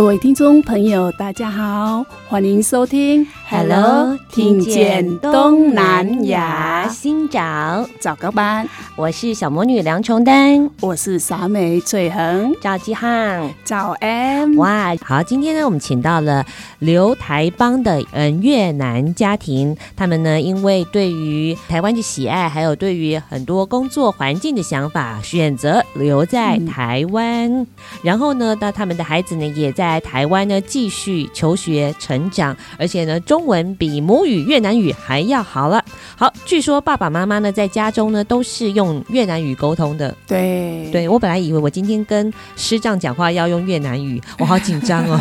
各位听众朋友，大家好，欢迎收听 Hello，听见东南亚，新找早高班。我是小魔女梁琼丹，我是傻美翠恒，赵继汉，早安。哇，好，今天呢，我们请到了留台邦的嗯越南家庭，他们呢，因为对于台湾的喜爱，还有对于很多工作环境的想法，选择留在台湾。嗯、然后呢，那他们的孩子呢，也在台湾呢继续求学成长，而且呢，中文比母语越南语还要好了。好，据说爸爸妈妈呢，在家中呢，都是用。越南语沟通的，对对，我本来以为我今天跟师丈讲话要用越南语，我好紧张哦，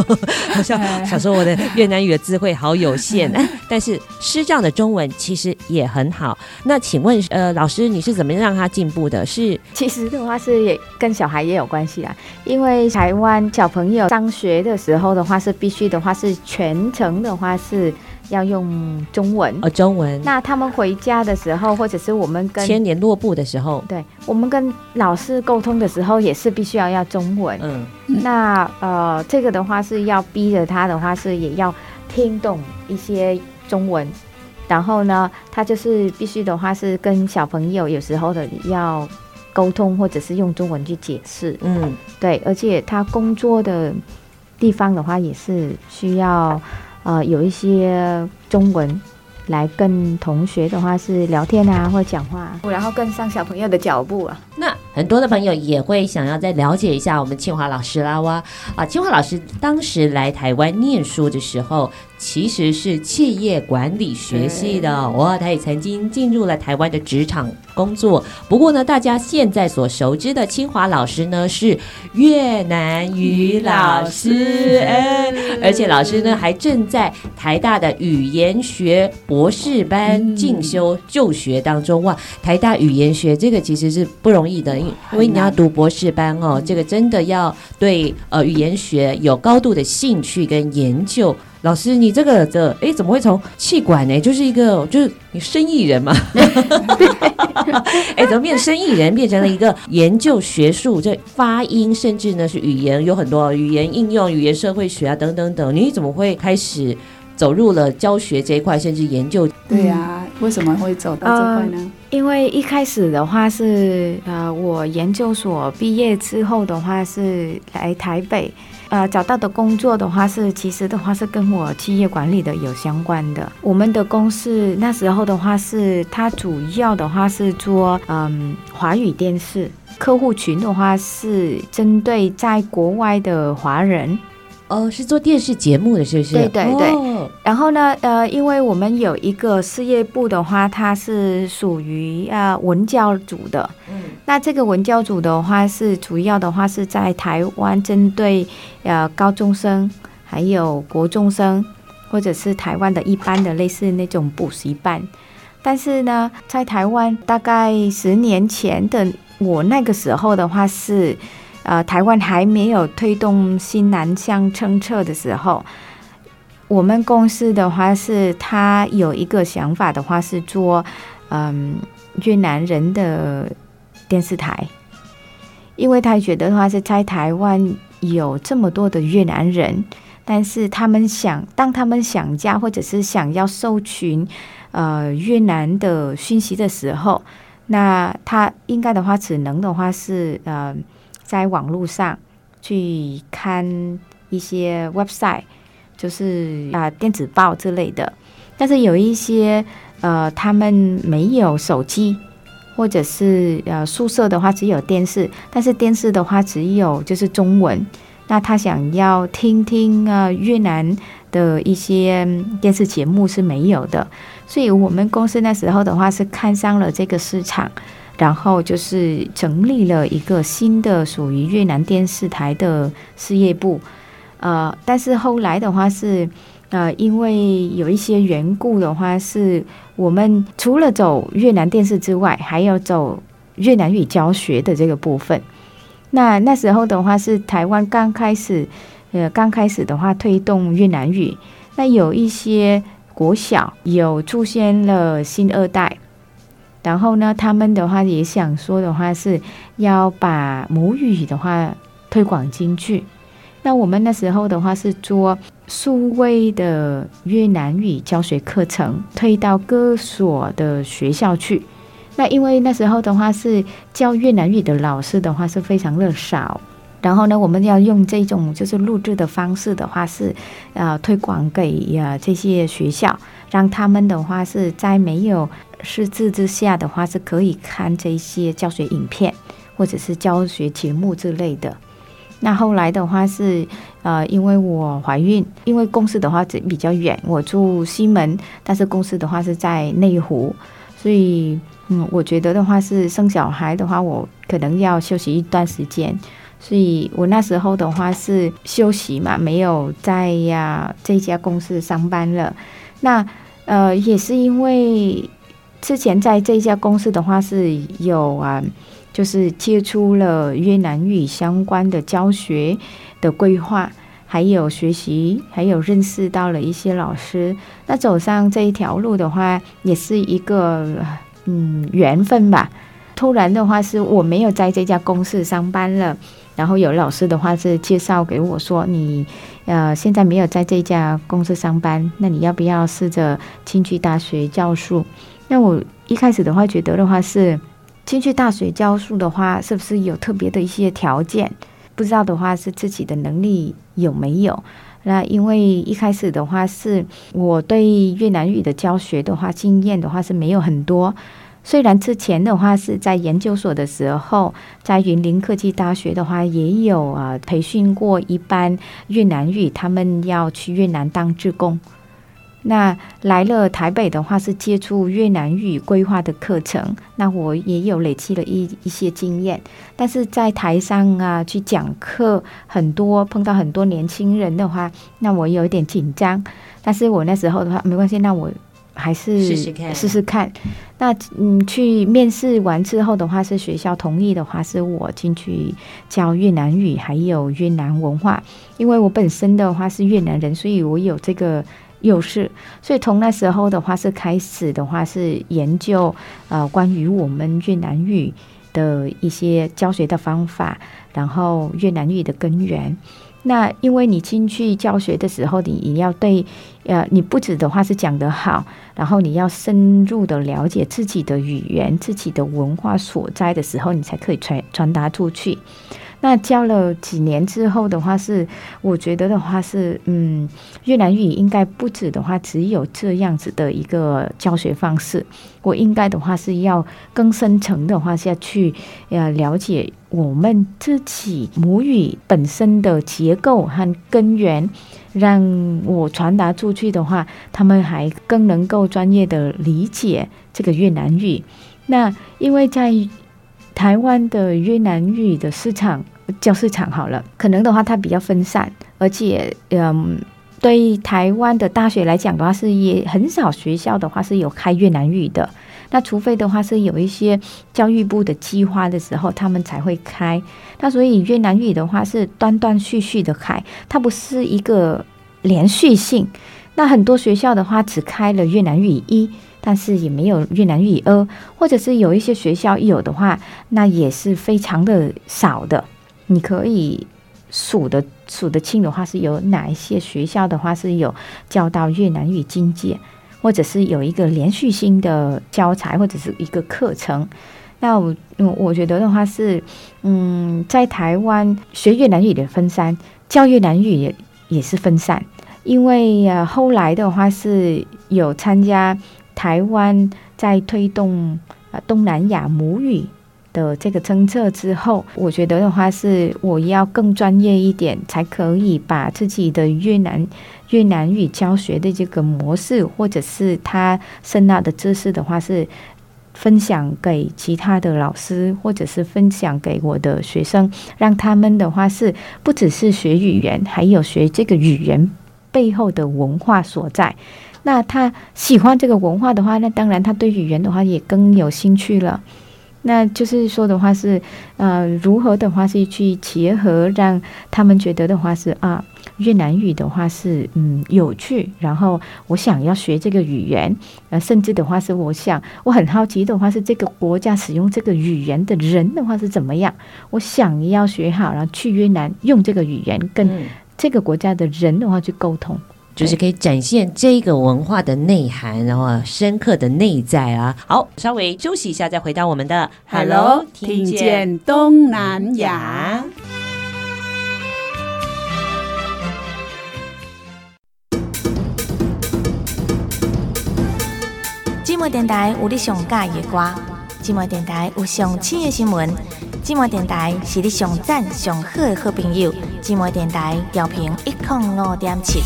好像想说我的越南语的智慧好有限，但是师丈的中文其实也很好。那请问，呃，老师你是怎么让他进步的？是其实的话是也跟小孩也有关系啊，因为台湾小朋友上学的时候的话是必须的话是全程的话是。要用中文哦，中文。那他们回家的时候，或者是我们跟签联络簿的时候，对，我们跟老师沟通的时候，也是必须要要中文。嗯，那呃，这个的话是要逼着他的话是也要听懂一些中文，然后呢，他就是必须的话是跟小朋友有时候的要沟通，或者是用中文去解释。嗯，对，而且他工作的地方的话也是需要。呃，有一些中文来跟同学的话是聊天啊，或讲话，然后跟上小朋友的脚步啊。那很多的朋友也会想要再了解一下我们清华老师啦哇啊，清华老师当时来台湾念书的时候。其实是企业管理学系的哇，他也曾经进入了台湾的职场工作。不过呢，大家现在所熟知的清华老师呢是越南语老师，哎，而且老师呢还正在台大的语言学博士班进修就学当中哇。台大语言学这个其实是不容易的，因为你要读博士班哦，这个真的要对呃语言学有高度的兴趣跟研究。老师，你这个的哎，怎么会从气管呢？就是一个，就是你生意人嘛。哎，怎么变生意人，变成了一个研究学术，这发音，甚至呢是语言，有很多语言应用、语言社会学啊等等等。你怎么会开始走入了教学这一块，甚至研究？对呀、啊，为什么会走到这块呢？呃、因为一开始的话是呃，我研究所毕业之后的话是来台北。呃，找到的工作的话是，其实的话是跟我企业管理的有相关的。我们的公司那时候的话是，它主要的话是做嗯华语电视，客户群的话是针对在国外的华人。哦，是做电视节目的，是不是？对对对。哦、然后呢，呃，因为我们有一个事业部的话，它是属于呃文教组的。嗯。那这个文教组的话，是主要的话是在台湾针对呃高中生，还有国中生，或者是台湾的一般的类似那种补习班。但是呢，在台湾大概十年前的我那个时候的话是。呃，台湾还没有推动新南向政策的时候，我们公司的话是，他有一个想法的话是做，嗯，越南人的电视台，因为他觉得的话是在台湾有这么多的越南人，但是他们想，当他们想家或者是想要搜寻，呃，越南的讯息的时候，那他应该的话只能的话是，呃。在网络上去看一些 website，就是啊电子报之类的。但是有一些呃，他们没有手机，或者是呃宿舍的话只有电视，但是电视的话只有就是中文。那他想要听听啊越南的一些电视节目是没有的，所以我们公司那时候的话是看上了这个市场，然后就是成立了一个新的属于越南电视台的事业部。呃，但是后来的话是呃，因为有一些缘故的话，是我们除了走越南电视之外，还要走越南语教学的这个部分。那那时候的话是台湾刚开始，呃，刚开始的话推动越南语，那有一些国小有出现了新二代，然后呢，他们的话也想说的话是要把母语的话推广进去。那我们那时候的话是做数位的越南语教学课程，推到各所的学校去。那因为那时候的话是教越南语的老师的话是非常的少，然后呢，我们要用这种就是录制的方式的话是，呃，推广给呃这些学校，让他们的话是在没有识字之下的话是可以看这些教学影片或者是教学节目之类的。那后来的话是，呃，因为我怀孕，因为公司的话比较远，我住西门，但是公司的话是在内湖，所以。嗯，我觉得的话是生小孩的话，我可能要休息一段时间，所以我那时候的话是休息嘛，没有在呀这家公司上班了。那呃，也是因为之前在这家公司的话是有啊，就是接触了越南语相关的教学的规划，还有学习，还有认识到了一些老师。那走上这一条路的话，也是一个。嗯，缘分吧。突然的话，是我没有在这家公司上班了，然后有老师的话是介绍给我说，你呃现在没有在这家公司上班，那你要不要试着进去大学教书？那我一开始的话觉得的话是进去大学教书的话，是不是有特别的一些条件？不知道的话是自己的能力有没有？那因为一开始的话是我对越南语的教学的话经验的话是没有很多，虽然之前的话是在研究所的时候，在云林科技大学的话也有啊培训过一班越南语，他们要去越南当志工。那来了台北的话是接触越南语规划的课程，那我也有累积了一一些经验，但是在台上啊去讲课，很多碰到很多年轻人的话，那我有一点紧张，但是我那时候的话没关系，那我还是试试看，试试看。那嗯，去面试完之后的话，是学校同意的话，是我进去教越南语还有越南文化，因为我本身的话是越南人，所以我有这个。又是，所以从那时候的话是开始的话是研究呃关于我们越南语的一些教学的方法，然后越南语的根源。那因为你进去教学的时候，你也要对呃你不止的话是讲得好，然后你要深入的了解自己的语言、自己的文化所在的时候，你才可以传传达出去。那教了几年之后的话是，我觉得的话是，嗯，越南语应该不止的话只有这样子的一个教学方式。我应该的话是要更深层的话下去，呃，了解我们自己母语本身的结构和根源，让我传达出去的话，他们还更能够专业的理解这个越南语。那因为在台湾的越南语的市场。教市场好了，可能的话它比较分散，而且嗯，对台湾的大学来讲的话，是也很少学校的话是有开越南语的。那除非的话是有一些教育部的计划的时候，他们才会开。那所以越南语的话是断断续续的开，它不是一个连续性。那很多学校的话只开了越南语一，但是也没有越南语二，或者是有一些学校有的话，那也是非常的少的。你可以数得数得清的话，是有哪一些学校的话是有教到越南语进阶，或者是有一个连续性的教材或者是一个课程。那我我觉得的话是，嗯，在台湾学越南语的分散，教越南语也也是分散，因为呃后来的话是有参加台湾在推动呃东南亚母语的这个政策之后，我觉得的话是我要更专业一点，才可以把自己的越南越南语教学的这个模式，或者是他深奥的知识的话是。分享给其他的老师，或者是分享给我的学生，让他们的话是不只是学语言，还有学这个语言背后的文化所在。那他喜欢这个文化的话，那当然他对语言的话也更有兴趣了。那就是说的话是，呃，如何的话是去结合，让他们觉得的话是啊。越南语的话是嗯有趣，然后我想要学这个语言，呃，甚至的话是我想我很好奇的话是这个国家使用这个语言的人的话是怎么样，我想要学好，然后去越南用这个语言跟这个国家的人的话去沟通，就是可以展现这个文化的内涵，然后深刻的内在啊。好，稍微休息一下，再回到我们的 Hello，听见东南亚。寂寞电台有你上喜欢的歌，寂寞电台有上新的新闻，寂寞电台是你上赞上好的好朋友。寂寞电台调频一点五点七。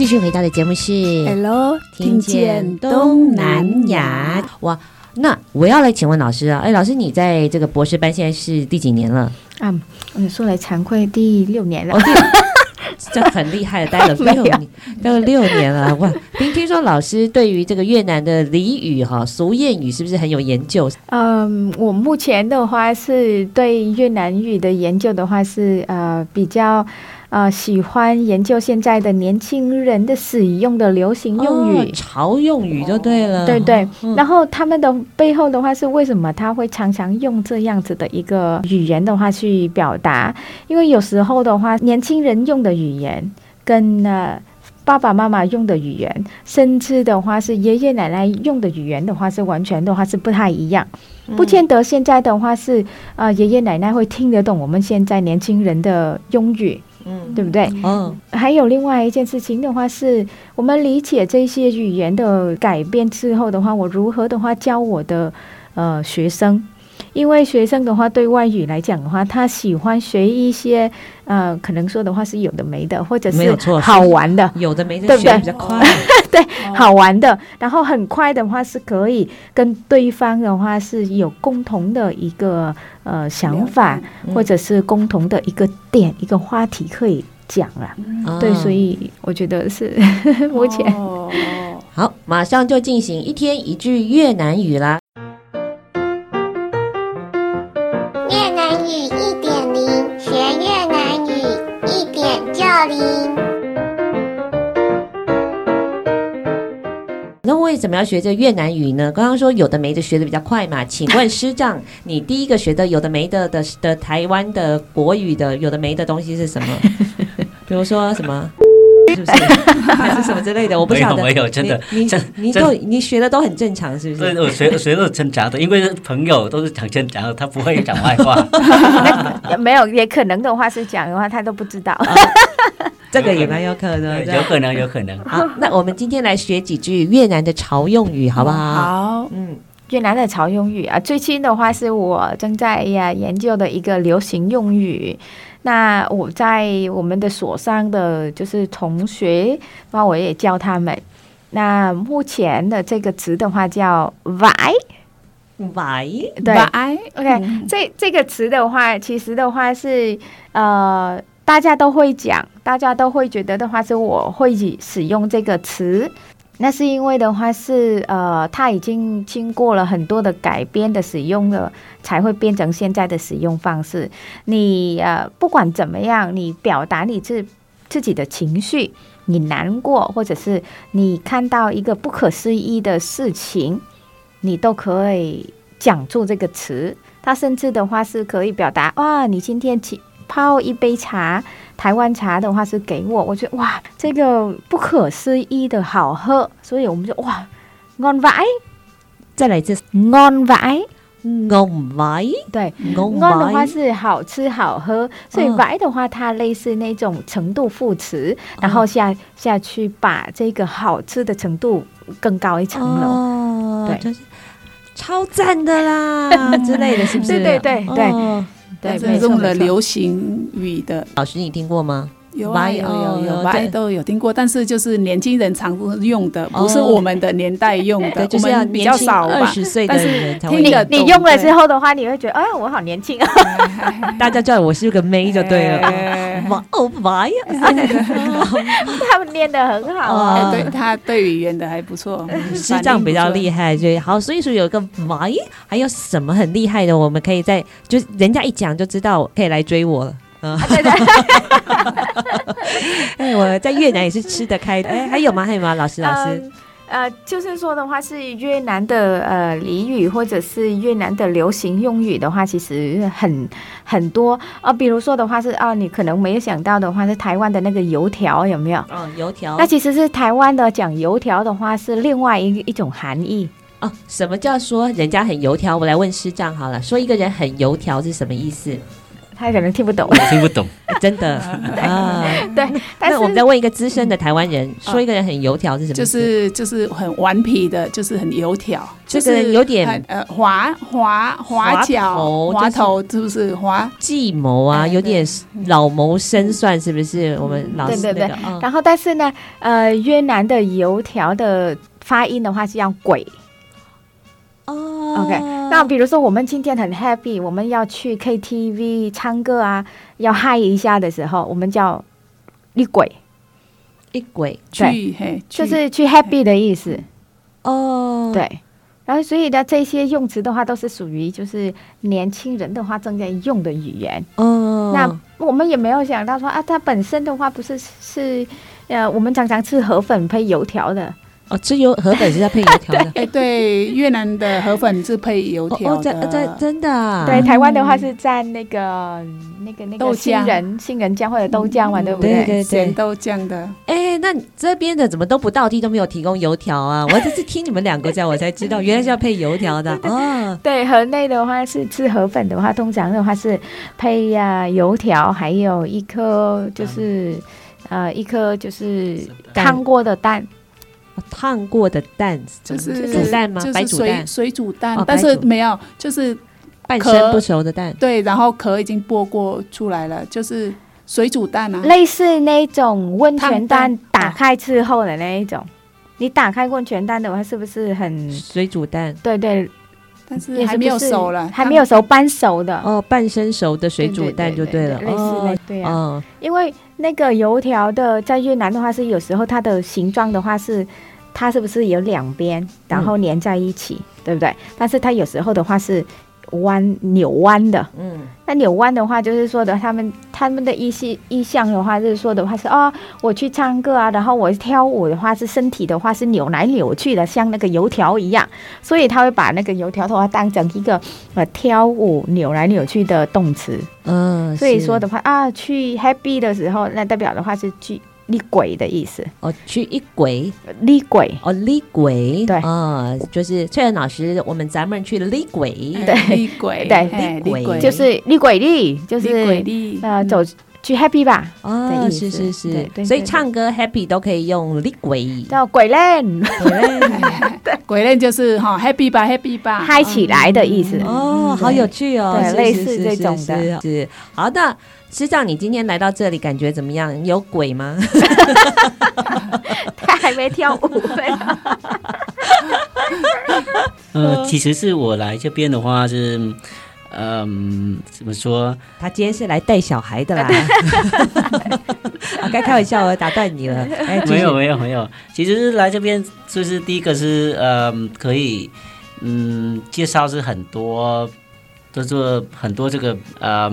继续回到的节目是 Hello，听见东南亚哇。那我要来请问老师啊，哎，老师，你在这个博士班现在是第几年了？啊，嗯，说来惭愧，第六年了，哦、这很厉害了，待了六年，待了六年了。哇，听听说老师对于这个越南的俚语哈、俗谚语是不是很有研究？嗯，我目前的话是对越南语的研究的话是呃比较。啊、呃，喜欢研究现在的年轻人的使用的流行用语、哦、潮用语就对了。对对，嗯、然后他们的背后的话是为什么他会常常用这样子的一个语言的话去表达？因为有时候的话，年轻人用的语言跟呃爸爸妈妈用的语言，甚至的话是爷爷奶奶用的语言的话是完全的话是不太一样，不见得现在的话是啊、呃、爷爷奶奶会听得懂我们现在年轻人的用语。嗯，对不对？嗯，还有另外一件事情的话，是我们理解这些语言的改变之后的话，我如何的话教我的呃学生。因为学生的话，对外语来讲的话，他喜欢学一些呃，可能说的话是有的没的，或者是好玩的，有的没的，对不对？比较快，对，好玩的，然后很快的话是可以跟对方的话是有共同的一个呃想法，或者是共同的一个点，一个话题可以讲了。嗯、对，所以我觉得是 目前。好，马上就进行一天一句越南语啦。语一点零学越南语一点就零那为什么要学这越南语呢？刚刚说有的没的学的比较快嘛，请问师长，你第一个学的有的没的的的台湾的国语的有的没的东西是什么？比如说什么？是不是 还是什么之类的？我不晓得。没有，真的，你你都你学的都很正常，是不是？对，我学学的正常的，因为朋友都是讲正常的，他不会讲坏话。没有，也可能的话是讲的话，他都不知道。这个也蛮有可能，有可能，有可能。好，那我们今天来学几句越南的潮用语，好不好？好，嗯，越南的潮用语啊，最近的话是我正在呀研究的一个流行用语。那我在我们的所上的就是同学，那我也教他们。那目前的这个词的话叫 “vãi”，vãi，对，OK，这这个词的话，其实的话是呃。大家都会讲，大家都会觉得的话是我会使用这个词，那是因为的话是呃，它已经经过了很多的改编的使用了，才会变成现在的使用方式。你呃，不管怎么样，你表达你自自己的情绪，你难过，或者是你看到一个不可思议的事情，你都可以讲出这个词。它甚至的话是可以表达哇，你今天起泡一杯茶，台湾茶的话是给我，我觉得哇，这个不可思议的好喝，所以我们就哇，ngon vãi，再来一次，ngon vãi。Ngon vãi，对，ngon 的话是好吃好喝，所以 vãi 的话它类似那种程度副词，然后下下去把这个好吃的程度更高一层楼，对，就是超赞的啦 之类的，是不是？对对对对对，用了流行语的，老师你听过吗？有啊有有有，我都有听过，但是就是年轻人常用的，不是我们的年代用的，我们比较少吧。二十岁的人才会。你你用了之后的话，你会觉得，哎，我好年轻啊！大家叫我是个妹就对了。哇哦哇呀！他们练得很好啊，对他对语言的还不错，西藏比较厉害，就好。所以说有个哇，还有什么很厉害的？我们可以在就人家一讲就知道，可以来追我了。嗯，对对，哎，我在越南也是吃得开的。哎，还有吗？还有吗？老师，老师，呃，就是说的话是越南的呃俚语，或者是越南的流行用语的话，其实很很多啊。比如说的话是啊，你可能没有想到的话是台湾的那个油条有没有？哦，油条。那其实是台湾的讲油条的话是另外一一种含义哦。什么叫说人家很油条？我来问师丈好了，说一个人很油条是什么意思？他可能听不懂，我听不懂，真的 啊。对，但是我们再问一个资深的台湾人，说一个人很油条是什么？就是就是很顽皮的，就是很油条，就是有点呃滑滑滑脚滑头，是不是滑计谋啊？有点老谋深算，是不是？我们老师对对对。然后，但是呢，呃，越南的油条的发音的话是像鬼。哦，OK，那比如说我们今天很 happy，我们要去 KTV 唱歌啊，要嗨一下的时候，我们叫一鬼，一鬼，对，就是去 happy 的意思。哦，对，然后所以呢，这些用词的话都是属于就是年轻人的话正在用的语言。哦，那我们也没有想到说啊，它本身的话不是是呃，我们常常吃河粉配油条的。哦，吃油河粉是要配油条的。哎，对，越南的河粉是配油条的。在在真的。对，台湾的话是蘸那个那个那个杏仁杏仁酱或者豆浆嘛，对不对？对对咸豆浆的。哎，那这边的怎么都不到地都没有提供油条啊？我这是听你们两个讲，我才知道原来是要配油条的。哦，对，河内的话是吃河粉的话，通常的话是配呀油条，还有一颗就是呃一颗就是烫过的蛋。烫过的蛋就是煮蛋吗？白煮蛋，水煮蛋，但是没有，就是半生不熟的蛋。对，然后壳已经剥过出来了，就是水煮蛋啊，类似那种温泉蛋打开之后的那一种。你打开温泉蛋的话，是不是很水煮蛋？对对，但是还没有熟了，还没有熟，半熟的哦，半生熟的水煮蛋就对了，类似那对啊，因为那个油条的在越南的话是有时候它的形状的话是。它是不是有两边，然后连在一起，嗯、对不对？但是它有时候的话是弯扭弯的，嗯，那扭弯的话就是说的，他们他们的意思意向的话就是说的话是哦，我去唱歌啊，然后我跳舞的话是身体的话是扭来扭去的，像那个油条一样，所以他会把那个油条的话当成一个呃跳舞扭来扭去的动词，嗯，所以说的话啊，去 happy 的时候，那代表的话是去。厉鬼的意思。哦，去一鬼，厉鬼。哦，厉鬼？对。啊，就是翠仁老师，我们咱们去厉鬼，对，厉鬼，对，厉鬼。就是厉鬼厉，就是呃，走去 happy 吧，哦，是是是，所以唱歌 happy 都可以用厉鬼，叫鬼练，鬼练，对，鬼练就是哈 happy 吧，happy 吧，嗨起来的意思，哦，好有趣哦，类似这种的，是好的。师长，你今天来到这里感觉怎么样？有鬼吗？他还没跳舞。呃，其实是我来这边的话是，嗯，怎么说？他今天是来带小孩的啦。该开玩笑了，打断你了。没有没有没有，其实是来这边就是第一个是呃，可以嗯介绍是很多，都是很多这个呃。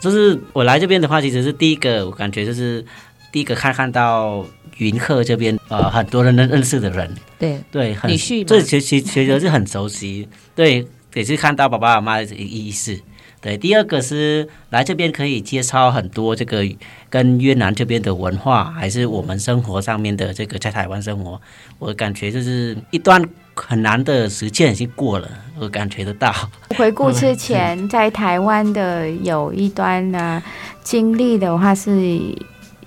就是我来这边的话，其实是第一个，我感觉就是第一个看看到云鹤这边呃很多人认认识的人，对。对，很这其实其实是很熟悉，对，也是看到爸爸妈妈的意思。对，第二个是来这边可以介绍很多这个跟越南这边的文化，还是我们生活上面的这个在台湾生活，我感觉就是一段很难的时间已经过了，我感觉得到。回顾之前在台湾的有一段呢经历的话，是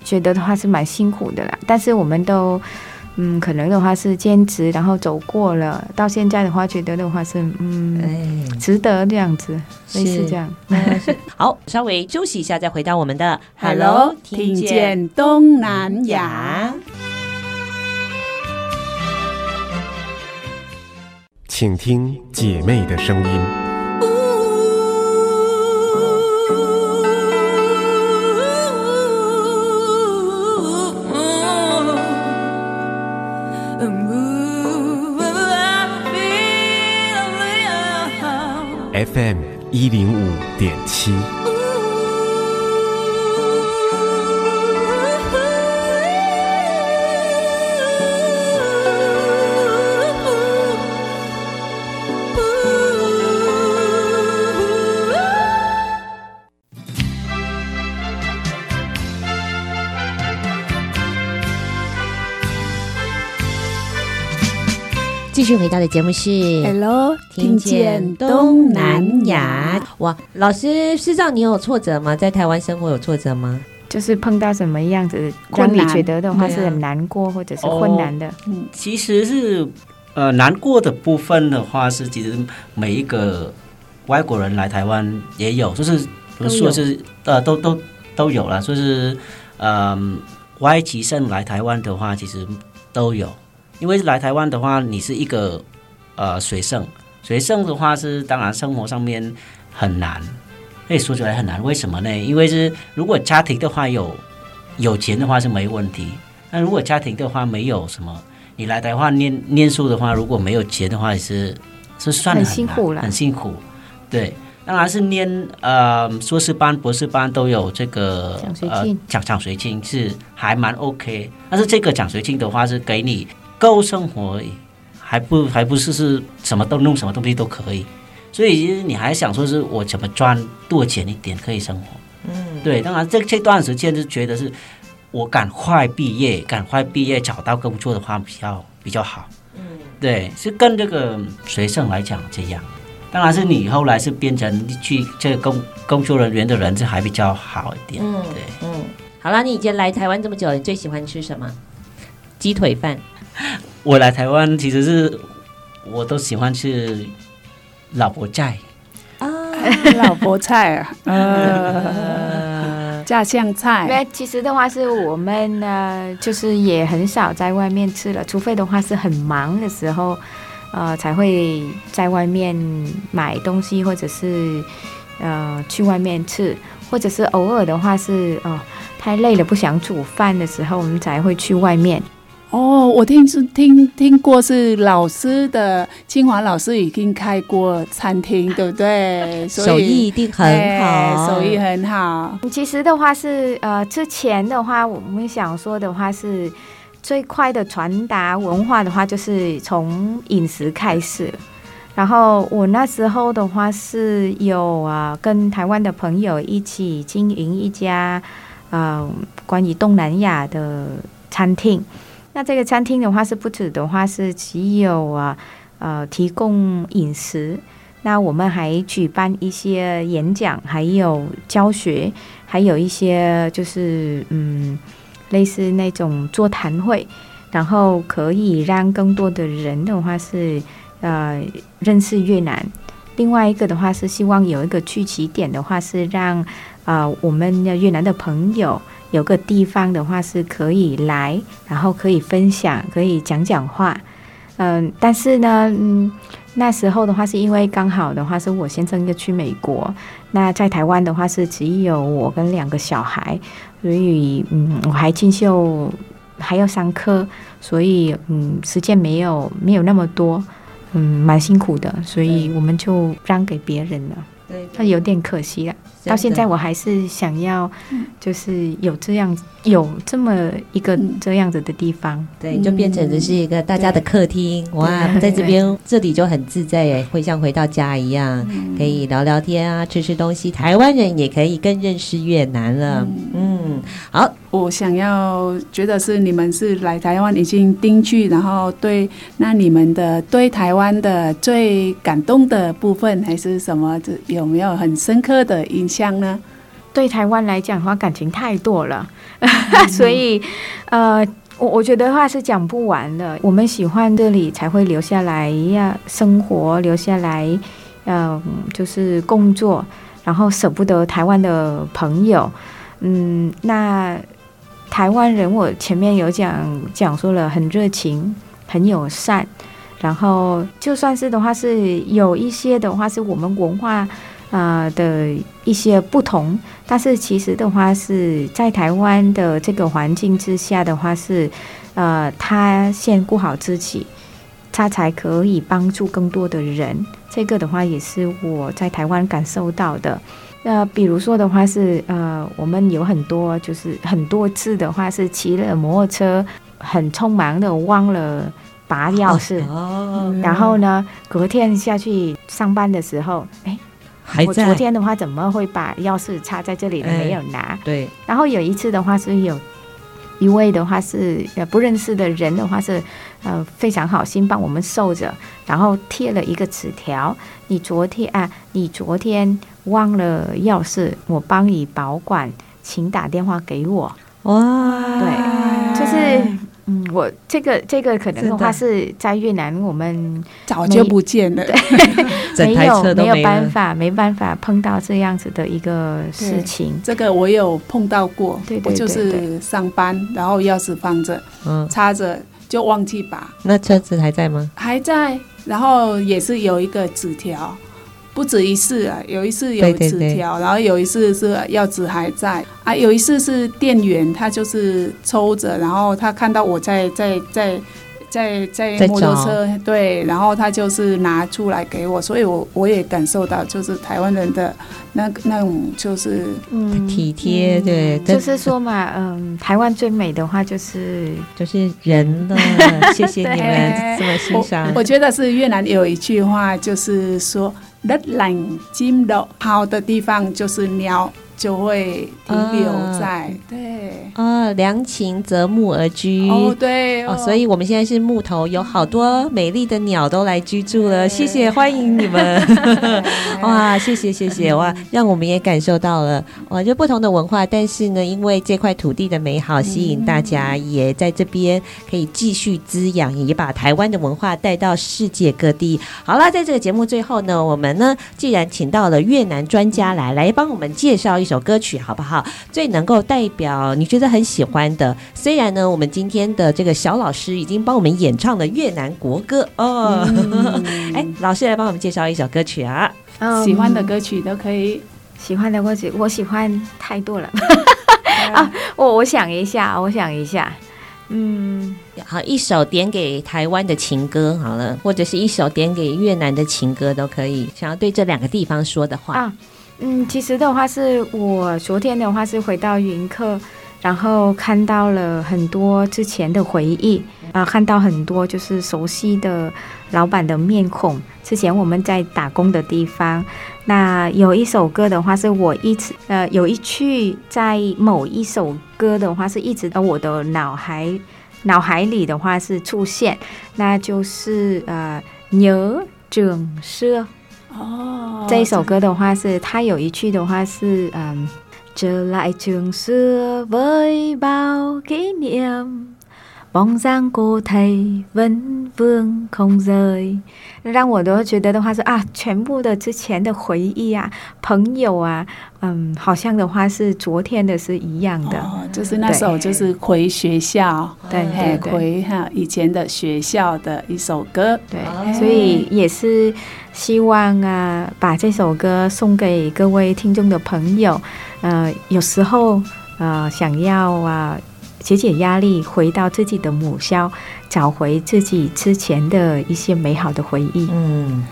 觉得的话是蛮辛苦的啦，但是我们都。嗯，可能的话是兼职，然后走过了，到现在的话，觉得的话是嗯，哎、值得这样子，类似这样。好，稍微休息一下，再回到我们的 Hello，听见东南亚，请听姐妹的声音。FM 一零五点七。续回到的节目是 Hello，听见东南亚。哇，老师，师长，你有挫折吗？在台湾生活有挫折吗？就是碰到什么样子让你觉得的话是很难过或者是困难的？嗯、哦，其实是呃难过的部分的话是，其实每一个外国人来台湾也有，就是比如说是呃都都都有了，就是呃外籍生来台湾的话，其实都有。因为来台湾的话，你是一个呃学生，学生的话是当然生活上面很难，可以说起来很难。为什么呢？因为是如果家庭的话有有钱的话是没问题，那如果家庭的话没有什么，你来台湾念念书的话，如果没有钱的话也是是算很，很辛苦了，很辛苦。对，当然是念呃硕士班、博士班都有这个呃，奖奖学金是还蛮 OK。但是这个奖学金的话是给你。够生活而已，还不还不是是什么都弄什么东西都可以，所以其实你还想说是我怎么赚多钱一点可以生活？嗯，对，当然这这段时间就觉得是我赶快毕业，赶快毕业找到工作的话比较比较好。嗯，对，是跟这个学生来讲这样，当然是你后来是变成去这个工工作人员的人，这还比较好一点。嗯，对，嗯，好了，你已经来台湾这么久了，你最喜欢吃什么？鸡腿饭。我来台湾其实是我都喜欢吃 老婆菜啊，老婆菜啊，呃，家乡菜。对，其实的话是我们呢，就是也很少在外面吃了，除非的话是很忙的时候，呃，才会在外面买东西，或者是呃去外面吃，或者是偶尔的话是哦、呃、太累了不想煮饭的时候，我们才会去外面。哦，我听是听听过是老师的清华老师已经开过餐厅，对不对？所以手艺一定很好，手艺很好。其实的话是呃，之前的话我们想说的话是最快的传达文化的话，就是从饮食开始。然后我那时候的话是有啊，跟台湾的朋友一起经营一家呃关于东南亚的餐厅。那这个餐厅的话是不止的话是只有啊呃提供饮食，那我们还举办一些演讲，还有教学，还有一些就是嗯类似那种座谈会，然后可以让更多的人的话是呃认识越南。另外一个的话是希望有一个聚集点的话是让啊、呃、我们的越南的朋友。有个地方的话是可以来，然后可以分享，可以讲讲话，嗯，但是呢，嗯，那时候的话是因为刚好的话是我先生要去美国，那在台湾的话是只有我跟两个小孩，所以嗯，我还进修还要上课，所以嗯，时间没有没有那么多，嗯，蛮辛苦的，所以我们就让给别人了。对，那有点可惜了。到现在我还是想要，就是有这样有这么一个这样子的地方，对，就变成的是一个大家的客厅，哇，在这边这里就很自在耶，会像回到家一样，可以聊聊天啊，吃吃东西。台湾人也可以更认识越南了，嗯，好，我想要觉得是你们是来台湾已经定居，然后对，那你们的对台湾的最感动的部分还是什么？这有没有很深刻的印象？像呢，对台湾来讲的话，感情太多了，嗯、所以，呃，我我觉得话是讲不完的。我们喜欢这里，才会留下来呀，生活留下来，嗯、呃，就是工作，然后舍不得台湾的朋友。嗯，那台湾人，我前面有讲讲说了，很热情，很友善，然后就算是的话，是有一些的话，是我们文化。啊、呃、的一些不同，但是其实的话是在台湾的这个环境之下的话是，呃，他先顾好自己，他才可以帮助更多的人。这个的话也是我在台湾感受到的。呃，比如说的话是，呃，我们有很多就是很多次的话是骑了摩托车，很匆忙的忘了拔钥匙，哦、然后呢，隔天下去上班的时候，哎。我昨天的话，怎么会把钥匙插在这里呢？没有拿。欸、对。然后有一次的话，是有一位的话是呃不认识的人的话是呃非常好心帮我们收着，然后贴了一个纸条：你昨天啊，你昨天忘了钥匙，我帮你保管，请打电话给我。哇，对，就是。嗯，我这个这个可能的话是在越南，我们早就不见了，对，没有没有办法，没办法碰到这样子的一个事情。这个我有碰到过，对，对，对，对，我就是上班，然后钥匙放着，嗯，插着就忘记拔。那车子还在吗？还在，然后也是有一个纸条。不止一次啊，有一次有纸条，然后有一次是药纸还在啊，有一次是店员他就是抽着，然后他看到我在在在在在摩托车，对，然后他就是拿出来给我，所以我我也感受到就是台湾人的那那种就是嗯体贴，对，就是说嘛，嗯，台湾最美的话就是就是人了，谢谢你们这么欣赏。我觉得是越南有一句话就是说。Đất lành chim đậu，好的地方就是鸟就会停留在，啊、对，啊，良禽择木而居，哦，对，哦，所以我们现在是木头，有好多美丽的鸟都来居住了，谢谢，欢迎你们，哇，谢谢，谢谢，哇，让我们也感受到了，哇，就不同的文化，但是呢，因为这块土地的美好，吸引大家也在这边可以继续滋养，也把台湾的文化带到世界各地。好了，在这个节目最后呢，我们呢，既然请到了越南专家来，来帮我们介绍一首歌曲好不好？最能够代表你觉得很喜欢的。虽然呢，我们今天的这个小老师已经帮我们演唱了越南国歌哦。哎、嗯，老师来帮我们介绍一首歌曲啊！嗯、喜欢的歌曲都可以。喜欢的歌曲，我喜欢太多了 啊！我我想一下，我想一下，嗯，好，一首点给台湾的情歌好了，或者是一首点给越南的情歌都可以。想要对这两个地方说的话。啊嗯，其实的话是我昨天的话是回到云客，然后看到了很多之前的回忆啊、看到很多就是熟悉的老板的面孔。之前我们在打工的地方，那有一首歌的话是我一直呃有一句在某一首歌的话是一直在我的脑海脑海里的话是出现，那就是呃牛整色。哦，这一首歌的话是，它有一句的话是，嗯，这来 trường xưa với bao kỷ niệm bóng dáng cô thầy vẫn vương không rời，让我都觉得的话是啊，全部的之前的回忆啊，朋友啊，嗯，好像的话是昨天的是一样的，哦、就是那首就是回学校，对对对，回哈以前的学校的一首歌，对，哦、所以也是希望啊，把这首歌送给各位听众的朋友，呃，有时候呃想要啊。解解压力，回到自己的母校，找回自己之前的一些美好的回忆。嗯，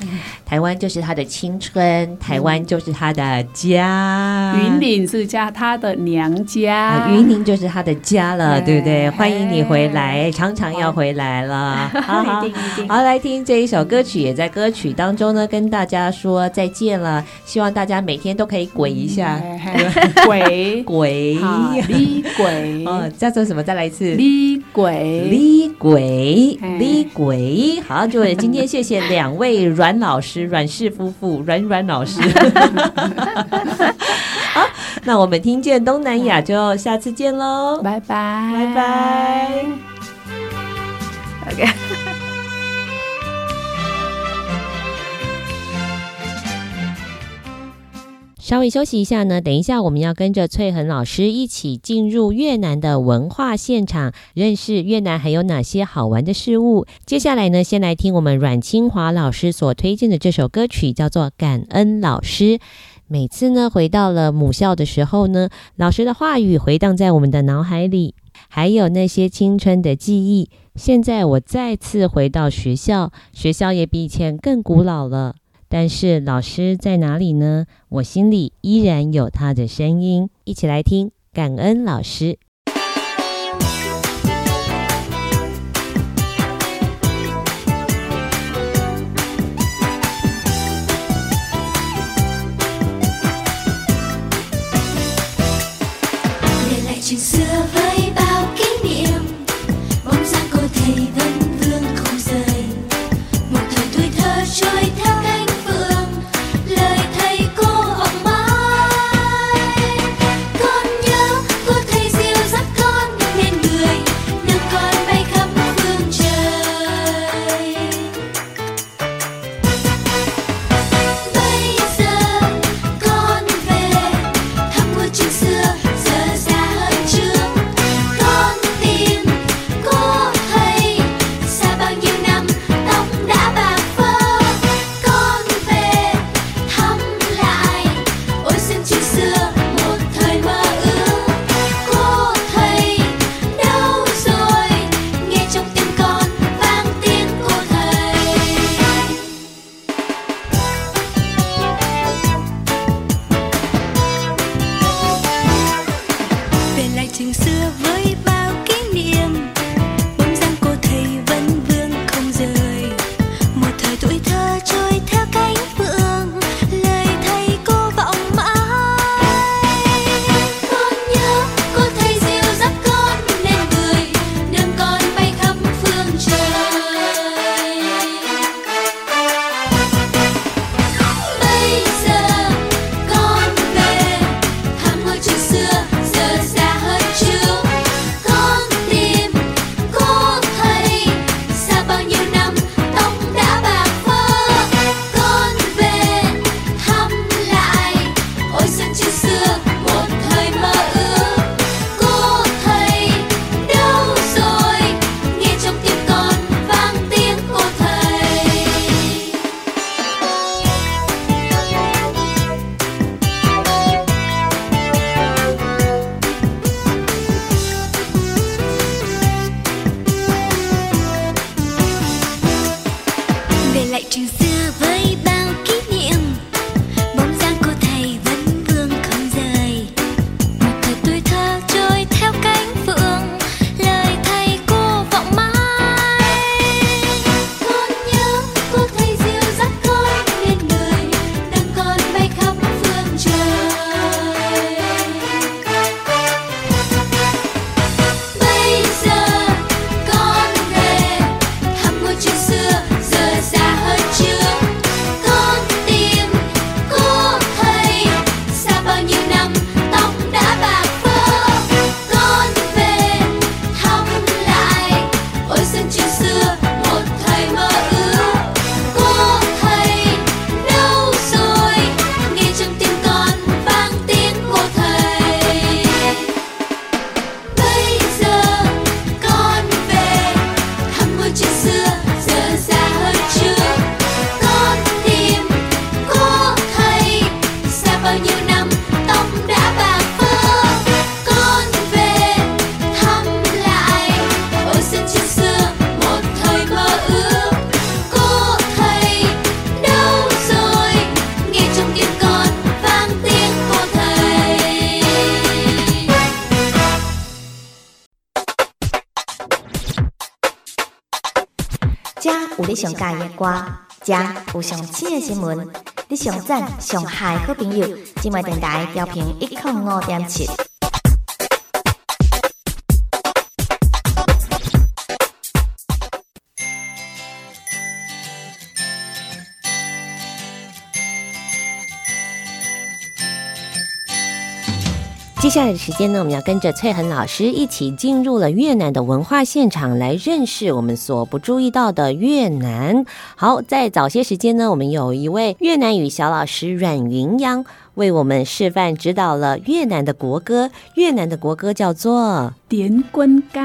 台湾就是他的青春，台湾就是他的家。云岭是家，他的娘家。云林就是他的家了，对不对？欢迎你回来，常常要回来了。好好，好，来听这一首歌曲，也在歌曲当中呢，跟大家说再见了。希望大家每天都可以鬼一下，鬼鬼，李鬼，哦，叫做什么？再来一次，李鬼，李鬼，李鬼。好，就今天谢谢两位阮老师，阮氏夫妇，阮阮老师。好，那我们听见东南亚，就下次见喽，拜拜，拜拜。稍微休息一下呢，等一下我们要跟着翠恒老师一起进入越南的文化现场，认识越南还有哪些好玩的事物。接下来呢，先来听我们阮清华老师所推荐的这首歌曲，叫做《感恩老师》。每次呢，回到了母校的时候呢，老师的话语回荡在我们的脑海里，还有那些青春的记忆。现在我再次回到学校，学校也比以前更古老了。但是老师在哪里呢？我心里依然有他的声音一起来听感恩老师。原来上喜欢的歌，食有上新的新闻，你上赞上嗨好朋友，今麦电台调频一零五点七。下来的时间呢，我们要跟着翠恒老师一起进入了越南的文化现场，来认识我们所不注意到的越南。好，在早些时间呢，我们有一位越南语小老师阮云央为我们示范指导了越南的国歌。越南的国歌叫做《点军嘎》。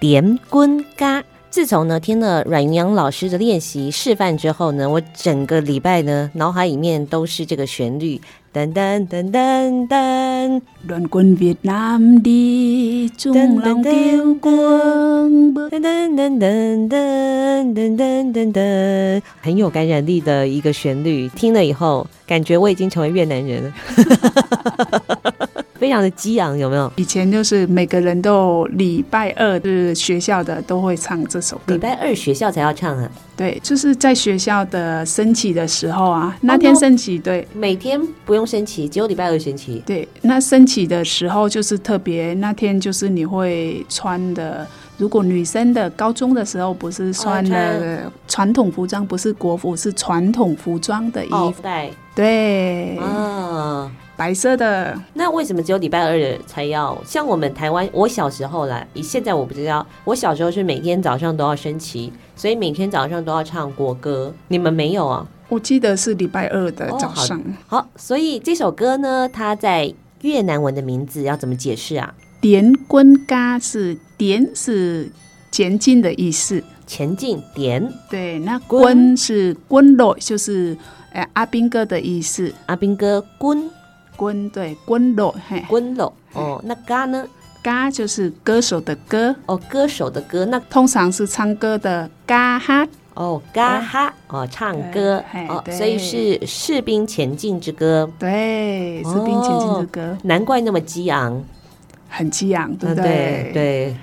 点军嘎。自从呢听了阮云阳老师的练习示范之后呢，我整个礼拜呢脑海里面都是这个旋律。噔噔噔噔噔，联军越南的中郎救军，噔噔噔噔噔噔噔噔噔，很有感染力的一个旋律。听了以后，感觉我已经成为越南人了。非常的激昂，有没有？以前就是每个人都礼拜二是学校的都会唱这首歌。礼拜二学校才要唱啊？对，就是在学校的升旗的时候啊，那天升旗，对，每天不用升旗，只有礼拜二升旗。对，那升旗的时候就是特别，那天就是你会穿的，如果女生的高中的时候不是穿的传统服装，不是国服，是传统服装的衣服。对，对，啊。白色的，那为什么只有礼拜二才要？像我们台湾，我小时候啦，现在我不知道。我小时候是每天早上都要升旗，所以每天早上都要唱国歌。你们没有啊？我记得是礼拜二的早上。哦、好，好，所以这首歌呢，它在越南文的名字要怎么解释啊？点棍嘎是点是前进的意思，前进点。对，那棍是棍落，就是呃阿兵哥的意思，阿兵哥军。军对滚落嘿，滚落哦，那嘎呢？嘎就是歌手的歌。哦，歌手的歌，那通常是唱歌的嘎哈。哦，嘎哈哦，唱歌哦，所以是士兵前进之歌，对，士兵前进之歌，哦，难怪那么激昂，很激昂，对不对？对。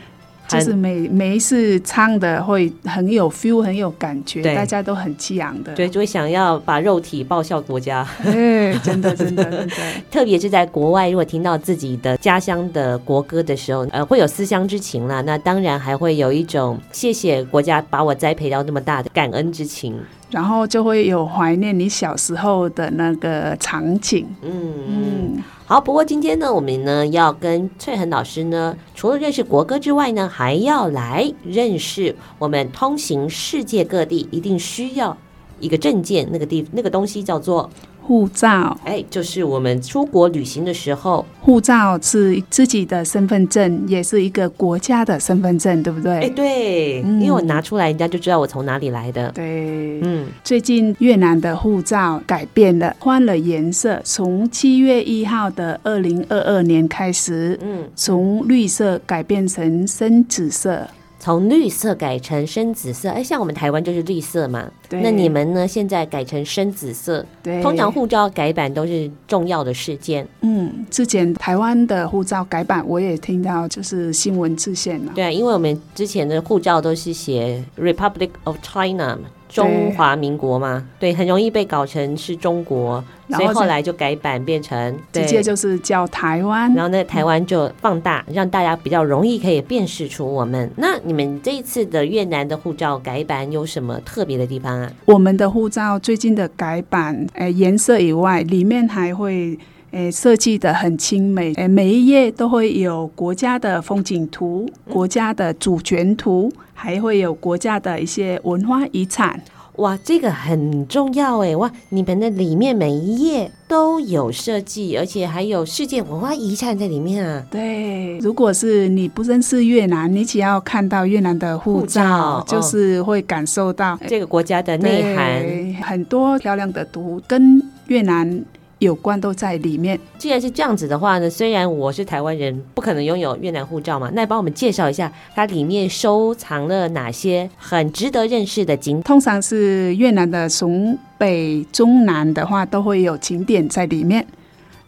对就是每每一次唱的会很有 feel，很有感觉，大家都很激昂的，对，就会想要把肉体报效国家。对，真的，真的，真的。特别是在国外，如果听到自己的家乡的国歌的时候，呃，会有思乡之情啦。那当然还会有一种谢谢国家把我栽培到那么大的感恩之情。然后就会有怀念你小时候的那个场景。嗯嗯，好。不过今天呢，我们呢要跟翠恒老师呢，除了认识国歌之外呢，还要来认识我们通行世界各地一定需要一个证件，那个地那个东西叫做。护照，哎，就是我们出国旅行的时候，护照是自己的身份证，也是一个国家的身份证，对不对？哎，对，嗯，因为我拿出来，人家就知道我从哪里来的。对，嗯，最近越南的护照改变了，换了颜色，从七月一号的二零二二年开始，嗯，从绿色改变成深紫色。从绿色改成深紫色，哎，像我们台湾就是绿色嘛。对。那你们呢？现在改成深紫色。对。通常护照改版都是重要的事件。嗯，之前台湾的护照改版，我也听到，就是新闻出现了。对啊，因为我们之前的护照都是写 Republic of China。中华民国嘛，对，很容易被搞成是中国，所以后来就改版变成直接就是叫台湾，然后那，台湾就放大，让大家比较容易可以辨识出我们。那你们这一次的越南的护照改版有什么特别的地方啊？我们的护照最近的改版，呃，颜色以外，里面还会。诶，设计的很精美，诶，每一页都会有国家的风景图、国家的主权图，还会有国家的一些文化遗产。哇，这个很重要哎！哇，你们的里面每一页都有设计，而且还有世界文化遗产在里面啊。对，如果是你不认识越南，你只要看到越南的护照，护照，就是会感受到这个国家的内涵，很多漂亮的图跟越南。有关都在里面。既然是这样子的话呢，虽然我是台湾人，不可能拥有越南护照嘛，那帮我们介绍一下，它里面收藏了哪些很值得认识的景点？通常是越南的从北中南的话，都会有景点在里面。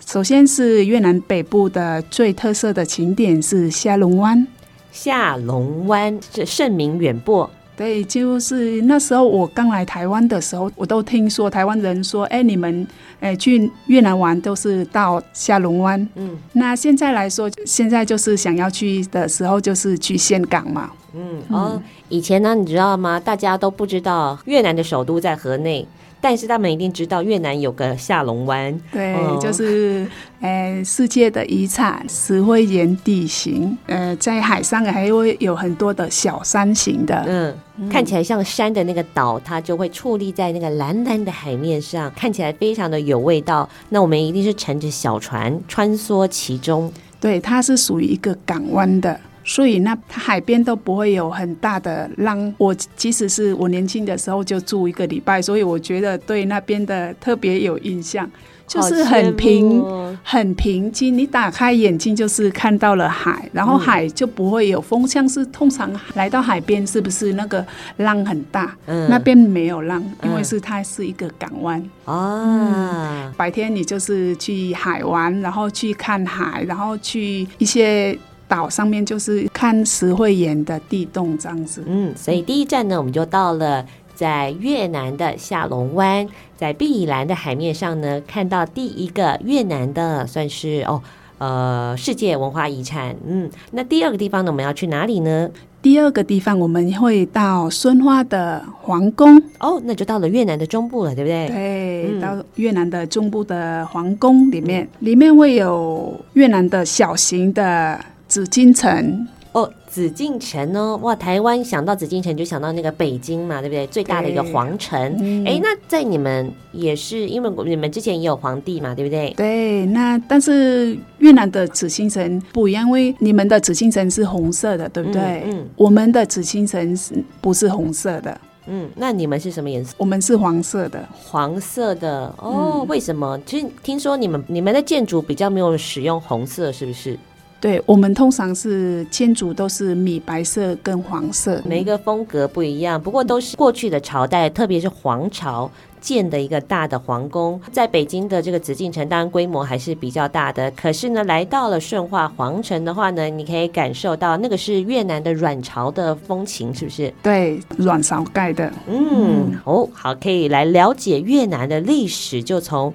首先是越南北部的最特色的景点是下龙湾。下龙湾是盛名远播。对，就是那时候我刚来台湾的时候，我都听说台湾人说，哎，你们哎去越南玩都是到下龙湾。嗯，那现在来说，现在就是想要去的时候，就是去岘港嘛。嗯，哦，以前呢，你知道吗？大家都不知道越南的首都在河内。但是他们一定知道越南有个下龙湾，对，哦、就是呃世界的遗产石灰岩地形，呃，在海上还会有很多的小山形的，嗯，嗯。看起来像山的那个岛，它就会矗立在那个蓝蓝的海面上，看起来非常的有味道。那我们一定是乘着小船穿梭其中，对，它是属于一个港湾的。所以那它海边都不会有很大的浪。我其实是我年轻的时候就住一个礼拜，所以我觉得对那边的特别有印象，就是很平、很平静。你打开眼睛就是看到了海，然后海就不会有风，像是通常来到海边是不是那个浪很大？嗯，那边没有浪，因为是它是一个港湾啊。白天你就是去海玩，然后去看海，然后去一些。岛上面就是看石灰岩的地洞这样子，嗯，所以第一站呢，我们就到了在越南的下龙湾，在碧蓝的海面上呢，看到第一个越南的算是哦，呃，世界文化遗产，嗯，那第二个地方呢，我们要去哪里呢？第二个地方我们会到顺化的皇宫，哦，那就到了越南的中部了，对不对？对，嗯、到越南的中部的皇宫里面，嗯、里面会有越南的小型的。紫禁城哦，紫禁城哦，哇！台湾想到紫禁城就想到那个北京嘛，对不对？最大的一个皇城。哎、嗯，那在你们也是，因为你们之前也有皇帝嘛，对不对？对，那但是越南的紫禁城不一样，因为你们的紫禁城是红色的，对不对？嗯，嗯，我们的紫禁城是不是红色的？嗯，那你们是什么颜色？我们是黄色的，黄色的哦。嗯、为什么？其实听说你们你们的建筑比较没有使用红色，是不是？对，我们通常是建筑都是米白色跟黄色，每一个风格不一样，不过都是过去的朝代，特别是皇朝建的一个大的皇宫。在北京的这个紫禁城，当然规模还是比较大的，可是呢，来到了顺化皇城的话呢，你可以感受到那个是越南的阮朝的风情，是不是？对，阮朝盖的。嗯，哦，好，可以来了解越南的历史，就从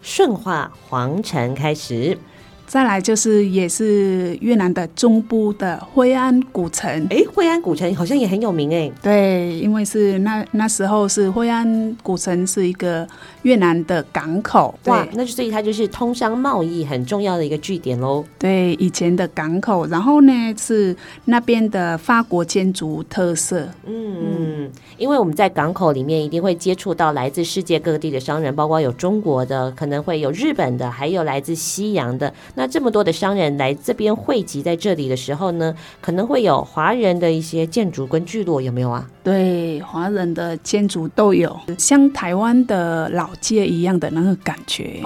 顺化皇城开始。再来就是也是越南的中部的惠安古城，哎，惠安古城好像也很有名哎。对，因为是那那时候是惠安古城是一个越南的港口，哇，那就所以它就是通商贸易很重要的一个据点喽。对，以前的港口，然后呢是那边的法国建筑特色。嗯嗯，因为我们在港口里面一定会接触到来自世界各地的商人，包括有中国的，可能会有日本的，还有来自西洋的。那这么多的商人来这边汇集在这里的时候呢，可能会有华人的一些建筑跟聚落，有没有啊？对，华人的建筑都有，像台湾的老街一样的那个感觉。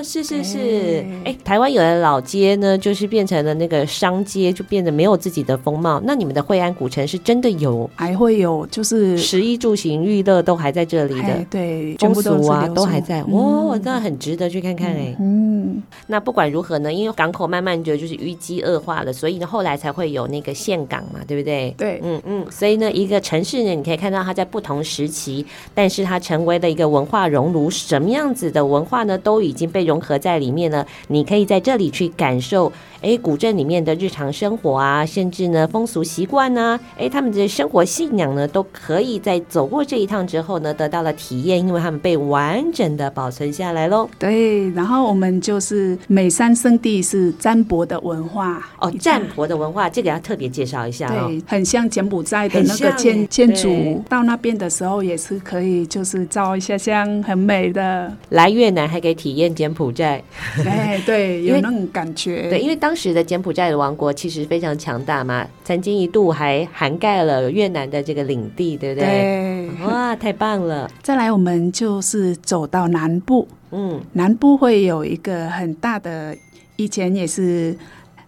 是是是，哎，台湾有的老街呢，就是变成了那个商街，就变得没有自己的风貌。那你们的惠安古城是真的有，还会有，就是食衣住行娱乐都还在这里的，对，风俗啊都还在。哇，那很值得去看看哎。嗯，那不管如何呢，因为港口慢慢的就是淤积恶化了，所以呢后来才会有那个岘港嘛，对不对？对，嗯嗯，所以呢一个城市呢，你可以看到它在不同时期，但是它成为了一个文化熔炉，什么样子的文化呢，都已经被融合在里面呢，你可以在这里去感受，哎，古镇里面的日常生活啊，甚至呢风俗习惯呢，哎，他们的生活信仰呢，都可以在走过这一趟之后呢，得到了体验，因为他们被完整的保存下来喽。对，然后我们就是美山圣地是占卜的文化哦，占卜的文化，这个要特别介绍一下哦，对，很像柬埔寨的那个建建筑，到那边的时候也是可以，就是照一下相，很美的。来越南还可以体验柬埔寨。哎，对，有那种感觉。对，因为当时的柬埔寨的王国其实非常强大嘛，曾经一度还涵盖了越南的这个领地，对不对？对，哇，太棒了！再来，我们就是走到南部，嗯，南部会有一个很大的，以前也是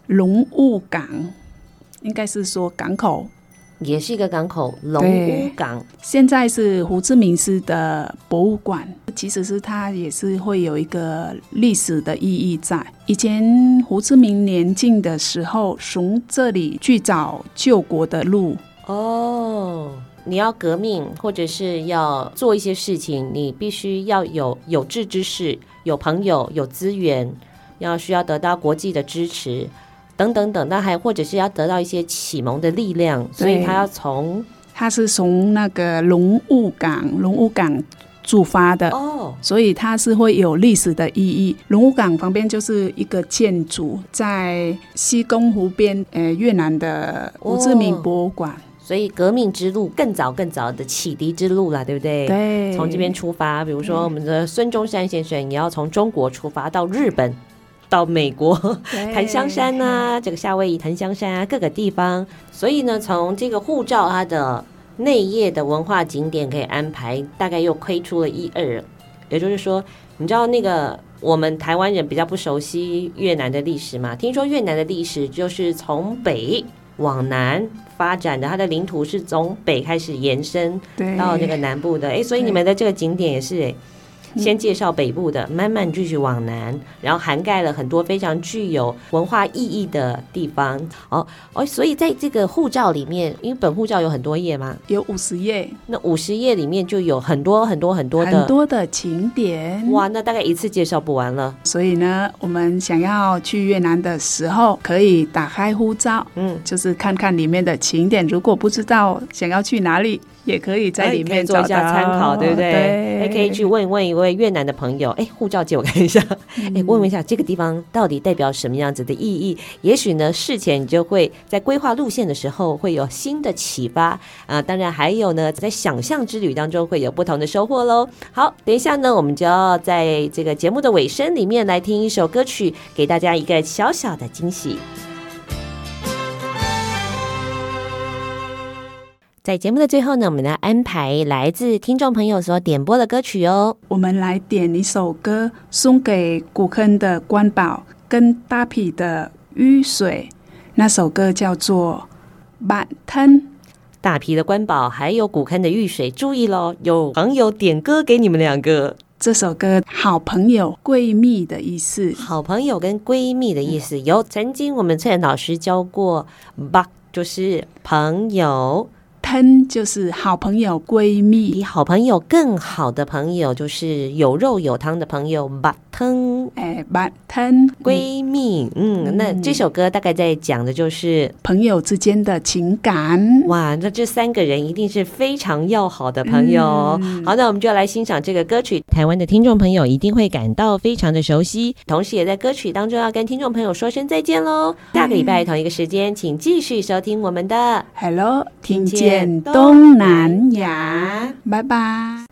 龙雾港，应该是说港口。也是一个港口，龙屋港。现在是胡志明市的博物馆，其实是它也是会有一个历史的意义在。以前胡志明年轻的时候，从这里去找救国的路。哦，你要革命或者是要做一些事情，你必须要有有志之士，有朋友，有资源，要需要得到国际的支持，等等等。那还或者是要得到一些启蒙的力量，所以他要从他是从那个龙雾港，龙雾港。出发的哦，所以它是会有历史的意义。龙武港旁边就是一个建筑，在西宫湖边，呃，越南的胡志明博物馆。哦，所以革命之路更早更早的启迪之路了，对不对？对，从这边出发，比如说我们的孙中山先生，也要从中国出发到日本，到美国檀香山啊，这个夏威夷檀香山啊，各个地方。所以呢，从这个护照它的。内页的文化景点可以安排，大概又亏出了一二。也就是说，你知道那个我们台湾人比较不熟悉越南的历史嘛？听说越南的历史就是从北往南发展的，它的领土是从北开始延伸到那个南部的。哎，所以你们的这个景点也是哎。先介绍北部的，慢慢继续往南，然后涵盖了很多非常具有文化意义的地方。哦哦，所以在这个护照里面，因为本护照有很多页吗？有五十页。那五十页里面就有很多很多很多的很多的景点。哇，那大概一次介绍不完了。所以呢，我们想要去越南的时候，可以打开护照，嗯，就是看看里面的景点。如果不知道想要去哪里。也可以在里面做一下参考，对不对？对，还可以去问一问一位越南的朋友，哎，护照借我看一下，哎，问问一下这个地方到底代表什么样子的意义？也许呢，事前你就会在规划路线的时候会有新的启发啊、呃！当然还有呢，在想象之旅当中会有不同的收获喽。好，等一下呢，我们就要在这个节目的尾声里面来听一首歌曲，给大家一个小小的惊喜。在节目的最后呢，我们来安排来自听众朋友所点播的歌曲哦。我们来点一首歌，送给古坑的关宝跟大皮的雨水。那首歌叫做《板灯》。大皮的关宝还有古坑的雨水，注意喽，有朋友点歌给你们两个。这首歌“好朋友”闺蜜的意思，好朋友跟闺蜜的意思，有曾经我们翠莲老师教过，吧就是朋友。喷就是好朋友、闺蜜，比好朋友更好的朋友就是有肉有汤的朋友。把汤，哎，把汤，闺蜜，嗯，嗯，那这首歌大概在讲的就是朋友之间的情感。哇，那这三个人一定是非常要好的朋友。嗯、好，那我们就要来欣赏这个歌曲。台湾的听众朋友一定会感到非常的熟悉，同时也在歌曲当中要跟听众朋友说声再见喽。下个礼拜同一个时间，请继续收听我们的 Hello，听见。东南亚，拜拜。